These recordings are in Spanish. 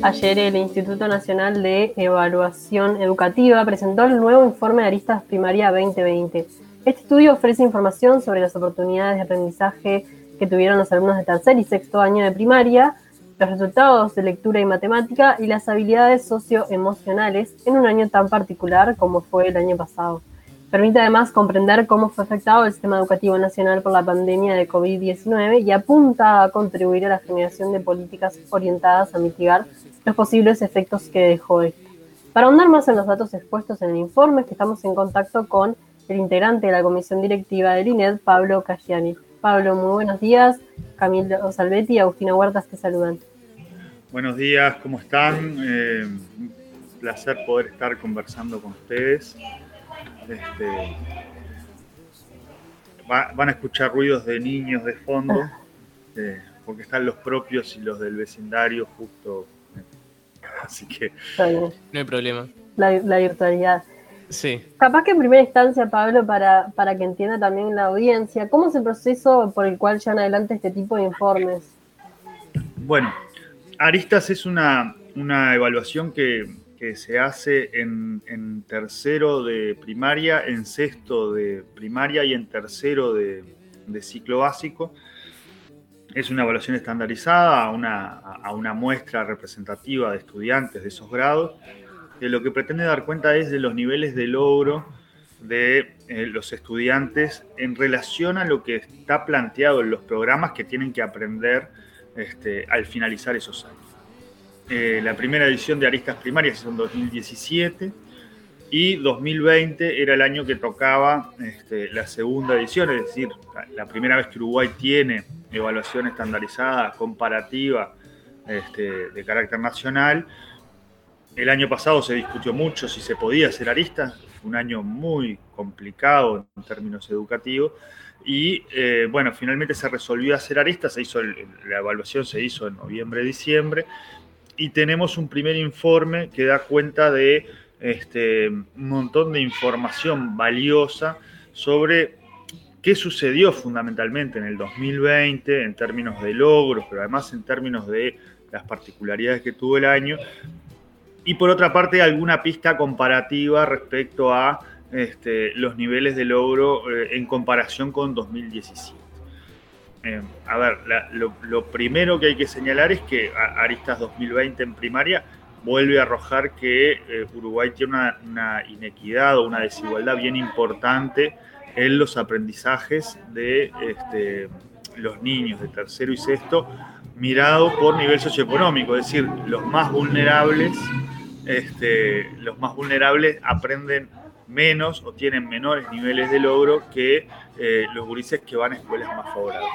Ayer el Instituto Nacional de Evaluación Educativa presentó el nuevo informe de Aristas Primaria 2020. Este estudio ofrece información sobre las oportunidades de aprendizaje que tuvieron los alumnos de tercer y sexto año de primaria, los resultados de lectura y matemática y las habilidades socioemocionales en un año tan particular como fue el año pasado. Permite además comprender cómo fue afectado el sistema educativo nacional por la pandemia de COVID-19 y apunta a contribuir a la generación de políticas orientadas a mitigar los posibles efectos que dejó esto. Para ahondar más en los datos expuestos en el informe, estamos en contacto con el integrante de la comisión directiva del INED, Pablo Cagiani. Pablo, muy buenos días. Camilo Salvetti y Agustina Huertas te saludan. Buenos días, ¿cómo están? Eh, un placer poder estar conversando con ustedes. Este, van a escuchar ruidos de niños de fondo, eh, porque están los propios y los del vecindario justo Así que. No hay problema. La, virtualidad. Sí. Capaz que en primera instancia, Pablo, para, para que entienda también la audiencia, ¿cómo es el proceso por el cual llevan adelante este tipo de informes? Bueno, Aristas es una, evaluación que, se hace en, tercero de primaria, en sexto de primaria y en tercero de ciclo básico es una evaluación estandarizada a una, a una, muestra representativa de estudiantes de esos grados, que lo que pretende dar cuenta es de los niveles de logro de eh, los estudiantes en relación a lo que está planteado en los programas que tienen que aprender este, al finalizar esos años. Eh, la primera edición de Aristas Primarias es en 2017 y 2020 era el año que tocaba este, la segunda edición, es decir, la primera vez que Uruguay tiene evaluación estandarizada, comparativa, este, de carácter nacional. El año pasado se discutió mucho si se podía hacer aristas, un año muy complicado en términos educativos, y eh, bueno, finalmente se resolvió hacer aristas, se hizo la evaluación se hizo en noviembre-diciembre, y tenemos un primer informe que da cuenta de este, un montón de información valiosa sobre qué sucedió fundamentalmente en el 2020 en términos de logros, pero además en términos de las particularidades que tuvo el año. Y por otra parte, alguna pista comparativa respecto a este, los niveles de logro eh, en comparación con 2017. Eh, a ver, lo, primero que hay que señalar es que Aristas 2020 en primaria vuelve a arrojar que eh, Uruguay tiene una, inequidad o una desigualdad bien importante en los aprendizajes de este, los niños de tercero y sexto, mirado por nivel socioeconómico, es decir, los más vulnerables, este, los más vulnerables aprenden menos o tienen menores niveles de logro que eh, los gurises que van a escuelas más favorables.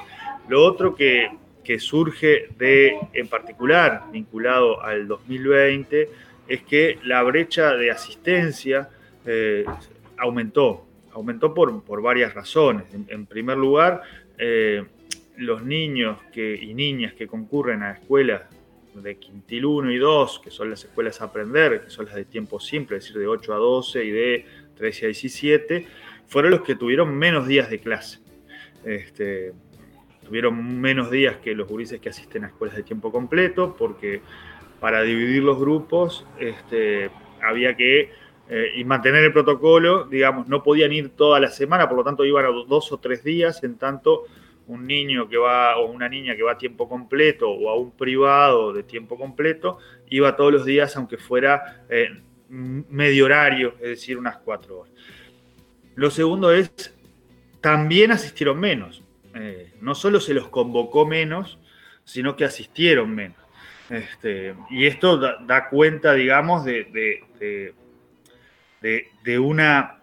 Lo otro que que surge de, en particular, vinculado al 2020, es que la brecha de asistencia eh, aumentó, aumentó por, por, varias razones. En, primer lugar, eh, los niños que, y niñas que concurren a escuelas de quintil 1 y 2, que son las escuelas a aprender, que son las de tiempo simple, es decir, de 8 a 12 y de 13 a 17, fueron los que tuvieron menos días de clase. Este, tuvieron menos días que los gurises que asisten a escuelas de tiempo completo, porque para dividir los grupos este, había que eh, y mantener el protocolo, digamos, no podían ir toda la semana, por lo tanto iban a dos o tres días, en tanto un niño que va o una niña que va a tiempo completo o a un privado de tiempo completo, iba todos los días aunque fuera eh, medio horario, es decir, unas cuatro horas. Lo segundo es, también asistieron menos. Eh, no solo se los convocó menos, sino que asistieron menos. Este, y esto da, cuenta, digamos, de, de, una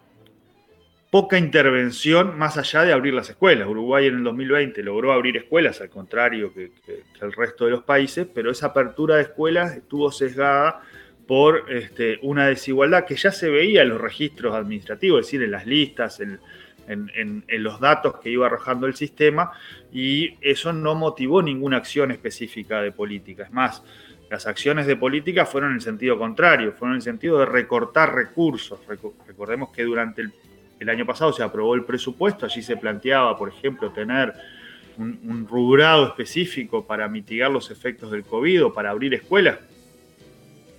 poca intervención más allá de abrir las escuelas. Uruguay en el 2020 logró abrir escuelas, al contrario que, el resto de los países, pero esa apertura de escuelas estuvo sesgada por este, una desigualdad que ya se veía en los registros administrativos, es decir, en las listas, en, en, los datos que iba arrojando el sistema y eso no motivó ninguna acción específica de política. Es más, las acciones de política fueron en el sentido contrario, fueron en el sentido de recortar recursos. Recordemos que durante el, año pasado se aprobó el presupuesto, allí se planteaba, por ejemplo, tener un, un rubrado específico para mitigar los efectos del COVID o para abrir escuelas,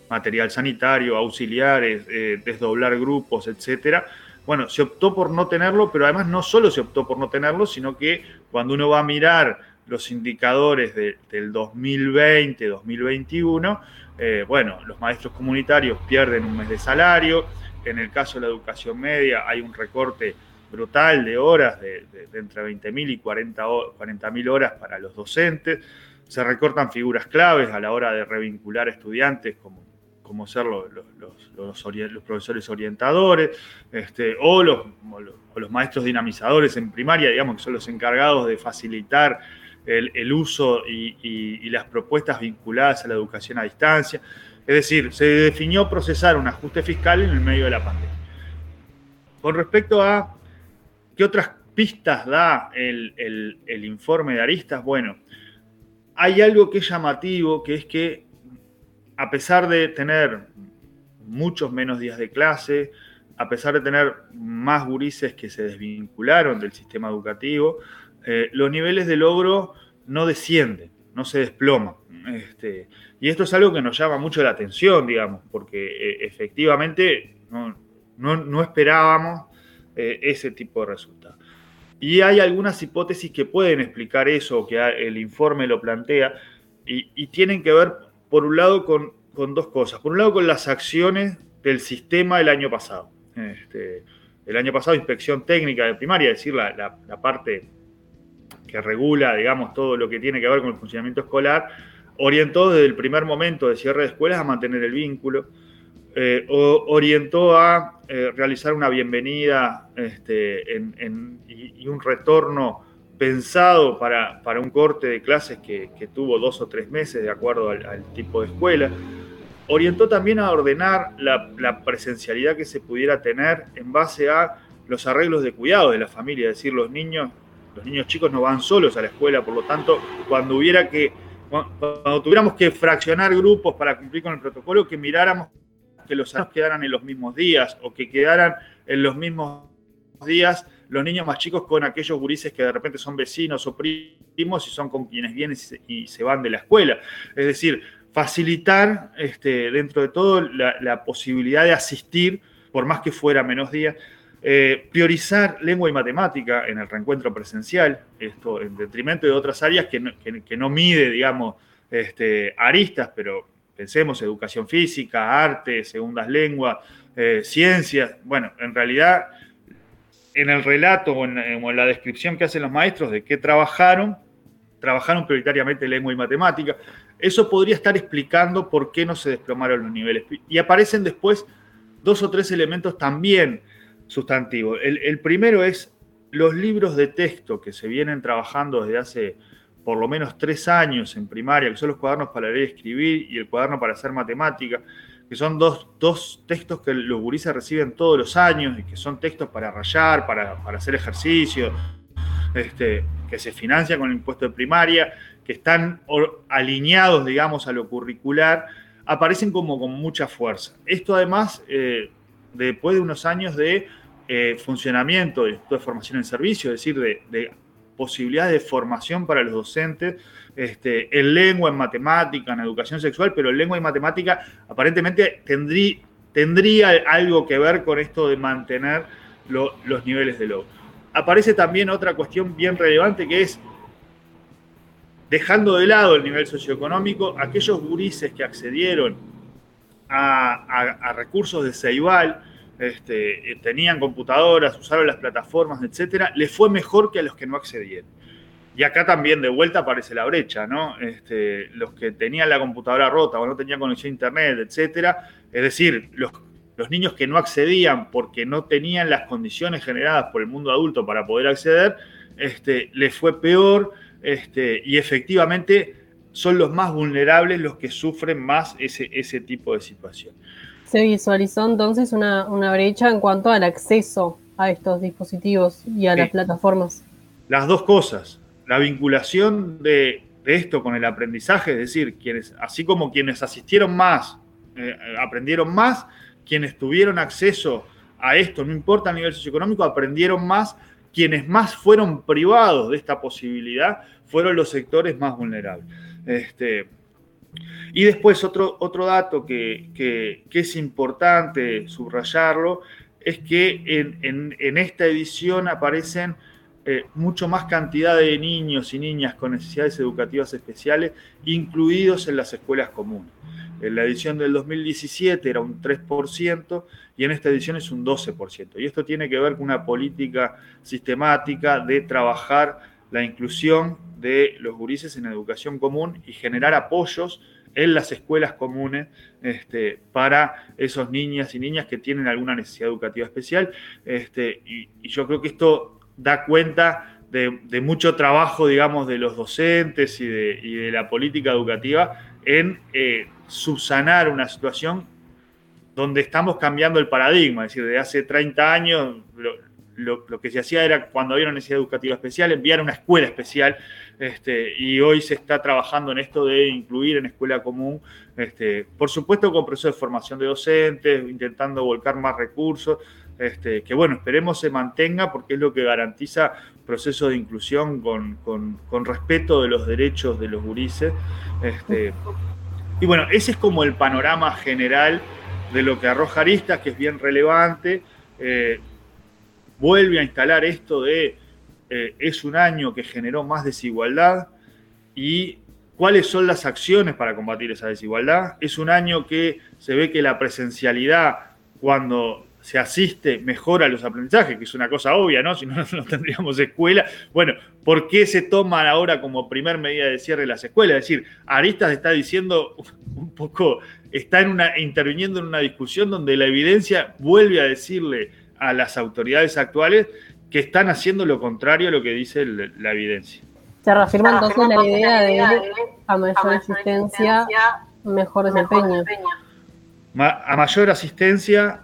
material sanitario, auxiliares, eh, desdoblar grupos, etcétera. Bueno, se optó por no tenerlo, pero además no solo se optó por no tenerlo, sino que cuando uno va a mirar los indicadores del 2020, 2021, eh, bueno, los maestros comunitarios pierden un mes de salario, en el caso de la educación media hay un recorte brutal de horas, de, entre 20.000 y 40.000 horas para los docentes, se recortan figuras claves a la hora de revincular estudiantes como como ser los, profesores orientadores, este, o, los, los, maestros dinamizadores en primaria, digamos, que son los encargados de facilitar el, uso y, las propuestas vinculadas a la educación a distancia. Es decir, se definió procesar un ajuste fiscal en el medio de la pandemia. Con respecto a qué otras pistas da el, el informe de Aristas, bueno, hay algo que es llamativo, que es que a pesar de tener muchos menos días de clase, a pesar de tener más gurises que se desvincularon del sistema educativo, eh, los niveles de logro no descienden, no se desploman. Este, y esto es algo que nos llama mucho la atención, digamos, porque eh, efectivamente no, esperábamos eh, ese tipo de resultados. Y hay algunas hipótesis que pueden explicar eso, que el informe lo plantea, y tienen que ver por un lado, con, dos cosas. Por un lado, con las acciones del sistema el año pasado. Este, el año pasado, inspección técnica de primaria, es decir, la, parte que regula, digamos, todo lo que tiene que ver con el funcionamiento escolar, orientó desde el primer momento de cierre de escuelas a mantener el vínculo, eh, orientó a eh, realizar una bienvenida este, y, un retorno pensado para, un corte de clases que, tuvo dos o tres meses de acuerdo al, tipo de escuela. Orientó también a ordenar la, presencialidad que se pudiera tener en base a los arreglos de cuidado de la familia, es decir, los niños, los niños chicos no van solos a la escuela, por lo tanto, cuando hubiera que, cuando tuviéramos que fraccionar grupos para cumplir con el protocolo, que miráramos que los quedaran en los mismos días o que quedaran en los mismos días los niños más chicos con aquellos gurises que de repente son vecinos o primos y son con quienes vienen y se van de la escuela. Es decir, facilitar este, dentro de todo la, posibilidad de asistir, por más que fuera menos días, eh, priorizar lengua y matemática en el reencuentro presencial, esto en detrimento de otras áreas que no, mide, digamos, este, aristas, pero pensemos educación física, arte, segundas lenguas, eh, ciencias. Bueno, en realidad en el relato o en, la descripción que hacen los maestros de qué trabajaron, trabajaron prioritariamente lengua y matemática. Eso podría estar explicando por qué no se desplomaron los niveles. Y aparecen después dos o tres elementos también sustantivos. El, primero es los libros de texto que se vienen trabajando desde hace por lo menos tres años en primaria, que son los cuadernos para leer y escribir y el cuaderno para hacer matemática que son dos, textos que los gurises reciben todos los años y que son textos para rayar, para, hacer ejercicio, este, que se financian con el impuesto de primaria, que están alineados, digamos, a lo curricular, aparecen como con mucha fuerza. Esto además, eh, después de unos años de eh, funcionamiento de Formación en Servicio, es decir, de, de posibilidades de formación para los docentes este, en lengua, en matemática, en educación sexual, pero en lengua y matemática aparentemente tendría, algo que ver con esto de mantener los niveles de logro. Aparece también otra cuestión bien relevante que es, dejando de lado el nivel socioeconómico, aquellos gurises que accedieron a, recursos de Ceibal, este, tenían computadoras, usaron las plataformas, etcétera, les fue mejor que a los que no accedieron. Y acá también de vuelta aparece la brecha, ¿no? Este, los que tenían la computadora rota o no tenían conexión a internet, etcétera, es decir, los, los niños que no accedían porque no tenían las condiciones generadas por el mundo adulto para poder acceder, este, les fue peor este, y efectivamente son los más vulnerables los que sufren más ese, ese tipo de situación. Se visualizó entonces una, brecha en cuanto al acceso a estos dispositivos y a las plataformas. Las dos cosas la vinculación de, esto con el aprendizaje, es decir, quienes, así como quienes asistieron más, eh, aprendieron más, quienes tuvieron acceso a esto, no importa el nivel socioeconómico, aprendieron más quienes más fueron privados de esta posibilidad fueron los sectores más vulnerables. Este, y después otro, otro dato que, es importante subrayarlo es que en, esta edición aparecen eh, mucho más cantidad de niños y niñas con necesidades educativas especiales incluidos en las escuelas comunes. En la edición del 2017 era un 3% y en esta edición es un 12%. Y esto tiene que ver con una política sistemática de trabajar la inclusión de los gurises en educación común y generar apoyos en las escuelas comunes este, para esos niñas y niñas que tienen alguna necesidad educativa especial. Este, y, yo creo que esto da cuenta de, mucho trabajo, digamos, de los docentes y de, la política educativa en eh, subsanar una situación donde estamos cambiando el paradigma, es decir, de hace 30 años que se hacía era cuando había una necesidad educativa especial, enviar una escuela especial, este, y hoy se está trabajando en esto de incluir en escuela común, este, por supuesto con proceso de formación de docentes, intentando volcar más recursos, este, que bueno, esperemos se mantenga porque es lo que garantiza proceso de inclusión con, con, respeto de los derechos de los gurises. Y bueno, ese es como el panorama general de lo que arroja Aristas, que es bien relevante. Eh, vuelve a instalar esto de eh, es un año que generó más desigualdad y cuáles son las acciones para combatir esa desigualdad. Es un año que se ve que la presencialidad, cuando se asiste, mejora los aprendizajes, que es una cosa obvia, ¿no? Si no, no tendríamos escuela. Bueno, ¿por qué se toman ahora como primer medida de cierre las escuelas? Es decir, Aristas está diciendo un poco, está interviniendo en una discusión donde la evidencia vuelve a decirle a las autoridades actuales que están haciendo lo contrario a lo que dice la evidencia. Se reafirma entonces la idea de a mayor asistencia, mejor desempeño. A mayor asistencia,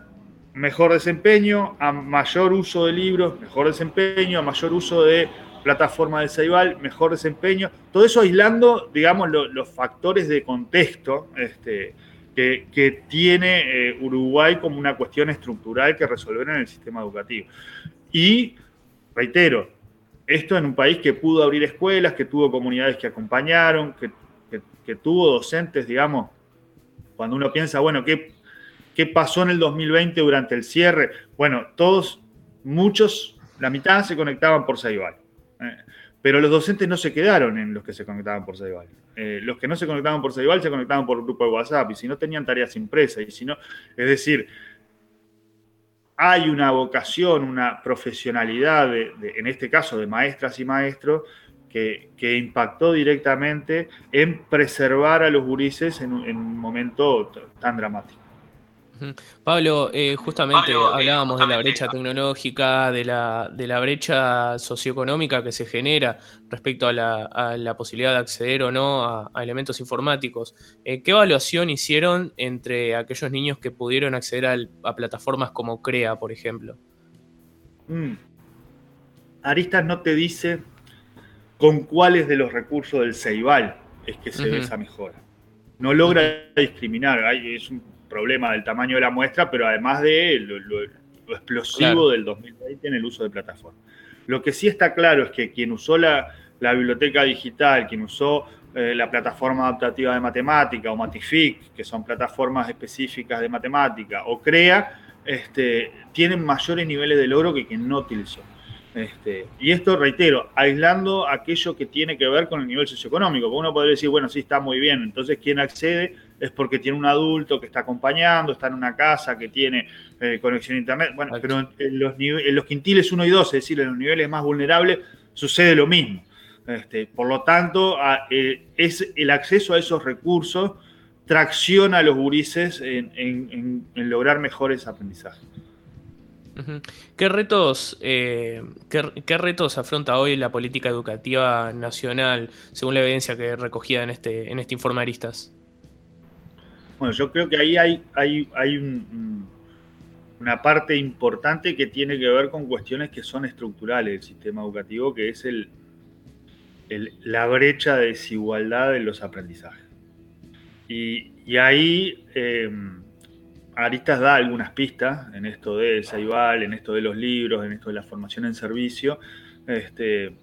mejor desempeño, a mayor uso de libros, mejor desempeño, a mayor uso de plataforma de Ceibal, mejor desempeño. Todo eso aislando, digamos, los factores de contexto este, que, tiene eh, Uruguay como una cuestión estructural que resolver en el sistema educativo. Y, reitero, esto en un país que pudo abrir escuelas, que tuvo comunidades que acompañaron, que, que tuvo docentes, digamos, cuando uno piensa, bueno, ¿qué, ¿qué pasó en el 2020 durante el cierre? Bueno, todos, muchos, la mitad se conectaban por Saibal. Eh, pero los docentes no se quedaron en los que se conectaban por Saibal. Eh, los que no se conectaban por Saibal se conectaban por grupo de WhatsApp y si no tenían tareas impresas y si no, es decir, hay una vocación, una profesionalidad, en este caso de maestras y maestros, que, impactó directamente en preservar a los gurises en un momento tan dramático. Pablo, eh, justamente eh, hablábamos de la brecha tecnológica, de la, de la brecha socioeconómica que se genera respecto a la, posibilidad de acceder o no a, elementos informáticos. Eh, ¿Qué evaluación hicieron entre aquellos niños que pudieron acceder a, plataformas como CREA, por ejemplo? Mm. Aristas no te dice con cuáles de los recursos del Ceibal es que se ve esa mejora. No logra discriminar. es un problema del tamaño de la muestra, pero además de lo, explosivo del 2020 en el uso de plataformas. Lo que sí está claro es que quien usó la, biblioteca digital, quien usó eh, la plataforma adaptativa de matemática o Matific, que son plataformas específicas de matemática, o CREA, este, tienen mayores niveles de logro que quien no utilizó. Este, y esto, reitero, aislando aquello que tiene que ver con el nivel socioeconómico, porque uno podría decir, bueno, sí, está muy bien, entonces quien accede es porque tiene un adulto que está acompañando, está en una casa que tiene eh, conexión a internet. Bueno, pero en los, en los quintiles 1 y 2, es decir, en los niveles más vulnerables, sucede lo mismo. Este, por lo tanto, eh, es el acceso a esos recursos tracciona a los gurises en lograr mejores aprendizajes. ¿Qué retos, eh, qué, retos afronta hoy la política educativa nacional, según la evidencia que recogida en este, en este informe Aristas? Bueno, yo creo que ahí hay, hay, hay una parte importante que tiene que ver con cuestiones que son estructurales del sistema educativo, que es el, la brecha de desigualdad de los aprendizajes. Y, ahí... Eh, Aristas da algunas pistas en esto de Saibal, en esto de los libros, en esto de la formación en servicio, este,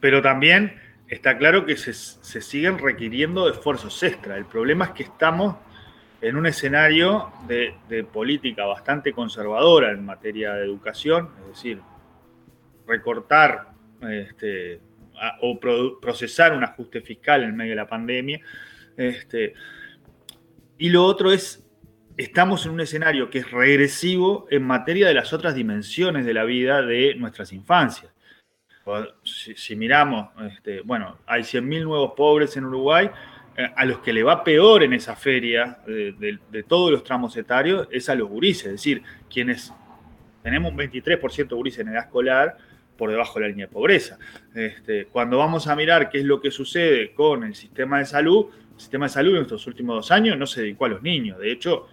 pero también está claro que se, siguen requiriendo esfuerzos extra. El problema es que estamos en un escenario de, política bastante conservadora en materia de educación, es decir, recortar este, o procesar un ajuste fiscal en medio de la pandemia. Este, y lo otro es estamos en un escenario que es regresivo en materia de las otras dimensiones de la vida de nuestras infancias. Si, miramos, este, bueno, hay 100.000 nuevos pobres en Uruguay, eh, a los que le va peor en esa feria de, todos los tramos etarios es a los gurises, es decir, quienes tenemos un 23% de gurises en edad escolar por debajo de la línea de pobreza. Este, cuando vamos a mirar qué es lo que sucede con el sistema de salud, el sistema de salud en estos últimos dos años no se dedicó a los niños, de hecho,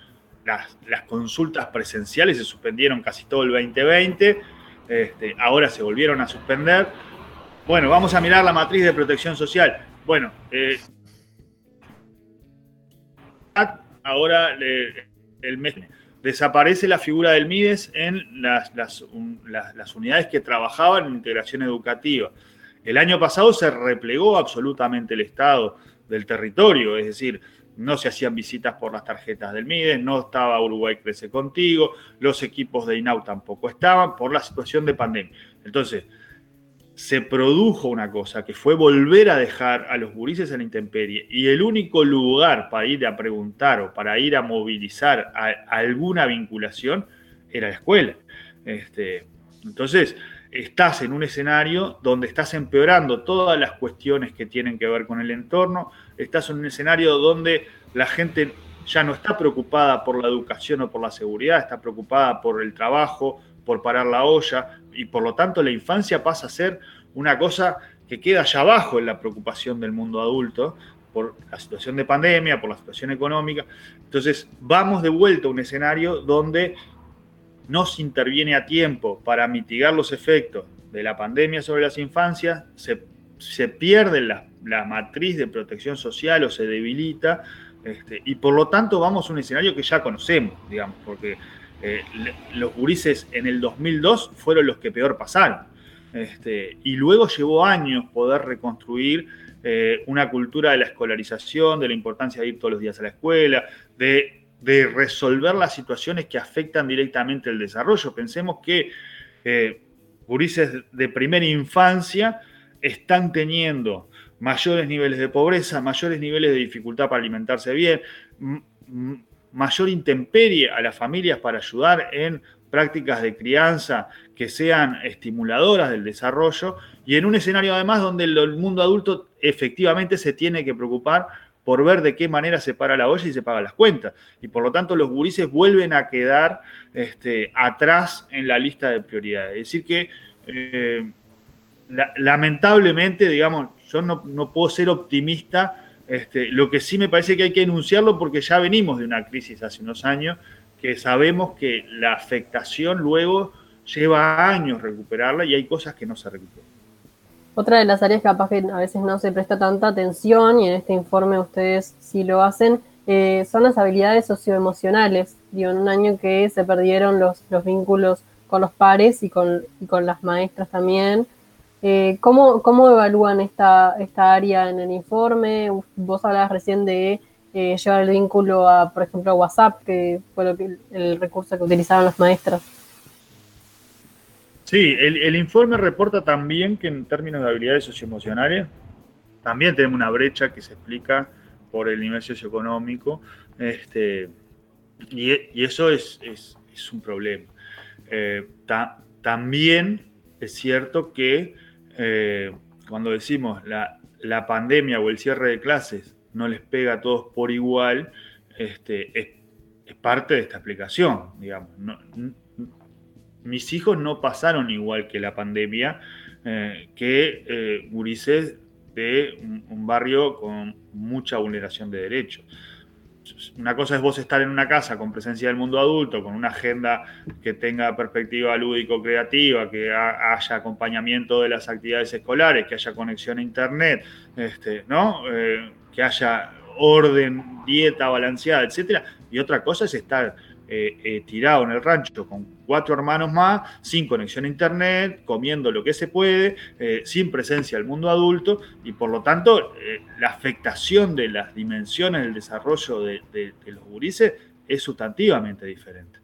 las, consultas presenciales se suspendieron casi todo el 2020, este, ahora se volvieron a suspender. Bueno, vamos a mirar la matriz de protección social. Bueno, eh, ahora el mes desaparece la figura del MIDES en las, unidades que trabajaban en integración educativa. El año pasado se replegó absolutamente el Estado del territorio, es decir, no se hacían visitas por las tarjetas del MIDES, no estaba Uruguay Crece Contigo, los equipos de INAU tampoco estaban por la situación de pandemia. Entonces, se produjo una cosa que fue volver a dejar a los gurises en la intemperie y el único lugar para ir a preguntar o para ir a movilizar alguna vinculación era la escuela. Este, entonces, estás en un escenario donde estás empeorando todas las cuestiones que tienen que ver con el entorno, estás en un escenario donde la gente ya no está preocupada por la educación o por la seguridad, está preocupada por el trabajo, por parar la olla, y por lo tanto la infancia pasa a ser una cosa que queda allá abajo en la preocupación del mundo adulto por la situación de pandemia, por la situación económica. Entonces, vamos de vuelta a un escenario donde no se interviene a tiempo para mitigar los efectos de la pandemia sobre las infancias, se, pierde la, matriz de protección social o se debilita, este, y por lo tanto vamos a un escenario que ya conocemos, digamos, porque eh, los gurises en el 2002 fueron los que peor pasaron. Este, y luego llevó años poder reconstruir eh, una cultura de la escolarización, de la importancia de ir todos los días a la escuela, de de resolver las situaciones que afectan directamente el desarrollo. Pensemos que eh, de primera infancia están teniendo mayores niveles de pobreza, mayores niveles de dificultad para alimentarse bien, mayor intemperie a las familias para ayudar en prácticas de crianza que sean estimuladoras del desarrollo y en un escenario además donde el mundo adulto efectivamente se tiene que preocupar por ver de qué manera se para la olla y se pagan las cuentas. Y por lo tanto los gurises vuelven a quedar este, atrás en la lista de prioridades. Es decir que eh, lamentablemente, digamos, yo no, puedo ser optimista. Este, lo que sí me parece que hay que enunciarlo porque ya venimos de una crisis hace unos años que sabemos que la afectación luego lleva años recuperarla y hay cosas que no se recuperan. Otra de las áreas capaz que a veces no se presta tanta atención y en este informe ustedes sí lo hacen, eh, son las habilidades socioemocionales. Digo, en un año que se perdieron los, los vínculos con los pares y con, las maestras también. Eh, ¿cómo, ¿cómo, evalúan esta, área en el informe? Vos hablabas recién de eh, llevar el vínculo a, por ejemplo, a WhatsApp, que fue el recurso que utilizaron las maestras. Sí, el, informe reporta también que en términos de habilidades socioemocionales, también tenemos una brecha que se explica por el nivel socioeconómico, este, y, eso es, un problema. Eh, también es cierto que eh, cuando decimos la, la, pandemia o el cierre de clases no les pega a todos por igual, este, es, parte de esta explicación, digamos. Mis hijos no pasaron igual que la pandemia, eh, que eh, de un, barrio con mucha vulneración de derechos. Una cosa es vos estar en una casa con presencia del mundo adulto, con una agenda que tenga perspectiva lúdico-creativa, que haya acompañamiento de las actividades escolares, que haya conexión a Internet, este, ¿no? Eh, que haya orden, dieta balanceada, etcétera. y otra cosa es estar eh, eh, tirado en el rancho con cuatro hermanos más, sin conexión a internet, comiendo lo que se puede, eh, sin presencia del mundo adulto, y por lo tanto la afectación de las dimensiones del desarrollo de, los gurises es sustantivamente diferente.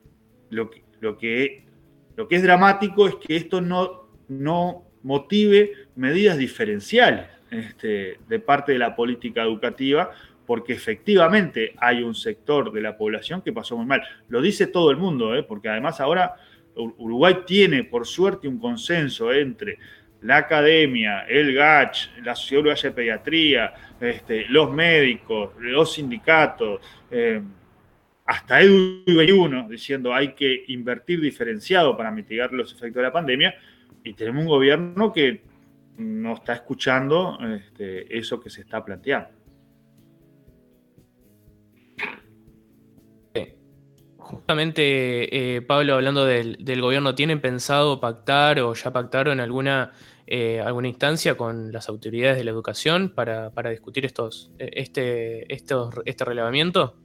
Lo que, lo, que, lo que es dramático es que esto no, no motive medidas diferenciales este, de parte de la política educativa, porque efectivamente hay un sector de la población que pasó muy mal. Lo dice todo el mundo, ¿eh? porque además ahora Uruguay tiene, por suerte, un consenso entre la academia, el GACH, la Sociedad Uruguaya de Pediatría, este, los médicos, los sindicatos, eh, hasta Edu 21 diciendo hay que invertir diferenciado para mitigar los efectos de la pandemia, y tenemos un gobierno que no está escuchando este, eso que se está planteando. Justamente, eh, Pablo, hablando del, gobierno, ¿tienen pensado pactar o ya pactaron alguna, eh, alguna instancia con las autoridades de la educación para, discutir estos, eh, este, estos, este relevamiento?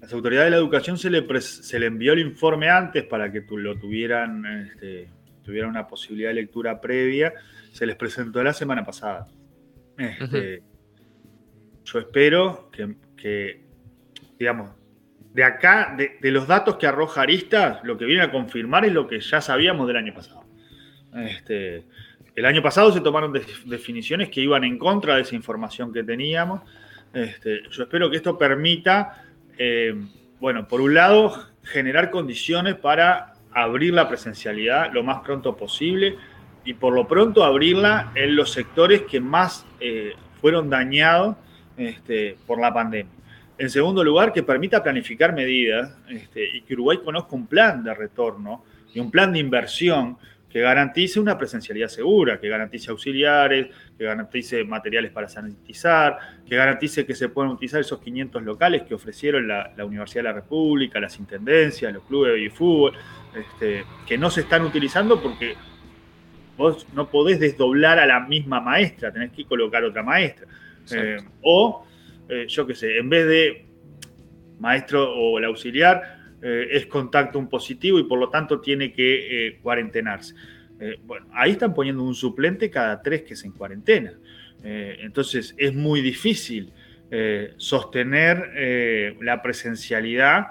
Las autoridades de la educación se le, se le envió el informe antes para que lo tuvieran, este, tuvieran una posibilidad de lectura previa. Se les presentó la semana pasada. Este, yo espero que, que digamos, de acá, de, los datos que arroja Arista, lo que viene a confirmar es lo que ya sabíamos del año pasado. Este, el año pasado se tomaron definiciones que iban en contra de esa información que teníamos. Este, yo espero que esto permita, eh, bueno, por un lado, generar condiciones para abrir la presencialidad lo más pronto posible y por lo pronto abrirla en los sectores que más eh, fueron dañados este, por la pandemia. En segundo lugar, que permita planificar medidas este, y que Uruguay conozca un plan de retorno y un plan de inversión que garantice una presencialidad segura, que garantice auxiliares, que garantice materiales para sanitizar, que garantice que se puedan utilizar esos 500 locales que ofrecieron la, Universidad de la República, las intendencias, los clubes de fútbol, este, que no se están utilizando porque vos no podés desdoblar a la misma maestra, tenés que colocar otra maestra. Eh, o eh, yo qué sé, en vez de maestro o el auxiliar, eh, es contacto un positivo y por lo tanto tiene que eh, cuarentenarse. bueno, ahí están poniendo un suplente cada tres que se en cuarentena. entonces es muy difícil sostener la presencialidad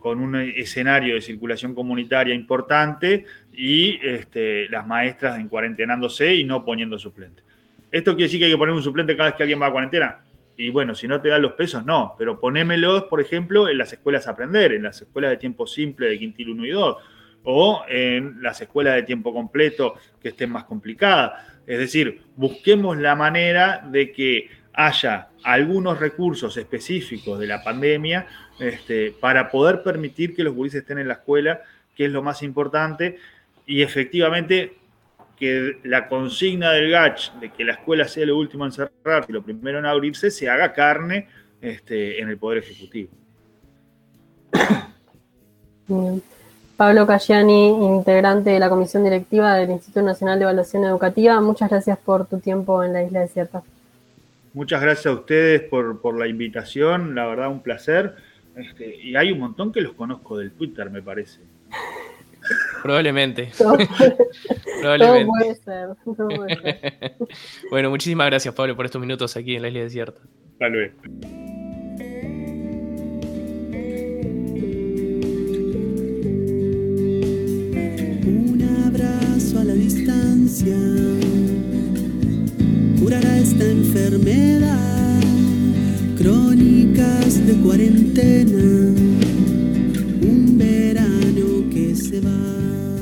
con un escenario de circulación comunitaria importante y este, las maestras en cuarentenándose y no poniendo suplente. ¿Esto quiere decir que hay que poner un suplente cada vez que alguien va a cuarentena? Y bueno, si no te dan los pesos, no. Pero ponémelos, por ejemplo, en las escuelas a aprender, en las escuelas de tiempo simple de quintil 1 y 2, o en las escuelas de tiempo completo que estén más complicadas. Es decir, busquemos la manera de que haya algunos recursos específicos de la pandemia este, para poder permitir que los gurises estén en la escuela, que es lo más importante, y efectivamente que la consigna del GACH de que la escuela sea lo último en cerrarse y lo primero en abrirse se haga carne este, en el Poder Ejecutivo. Pablo Cayani, integrante de la Comisión Directiva del Instituto Nacional de Evaluación Educativa, muchas gracias por tu tiempo en la Isla Desierta. Muchas gracias a ustedes por, la invitación, la verdad un placer. Este, y hay un montón que los conozco del Twitter, me parece. Probablemente. Probablemente. puede ser. puede ser. bueno, muchísimas gracias, Pablo, por estos minutos aquí en la Isla Desierta. Hasta luego. Un abrazo a la distancia curará esta enfermedad. Crónicas de cuarentena se va.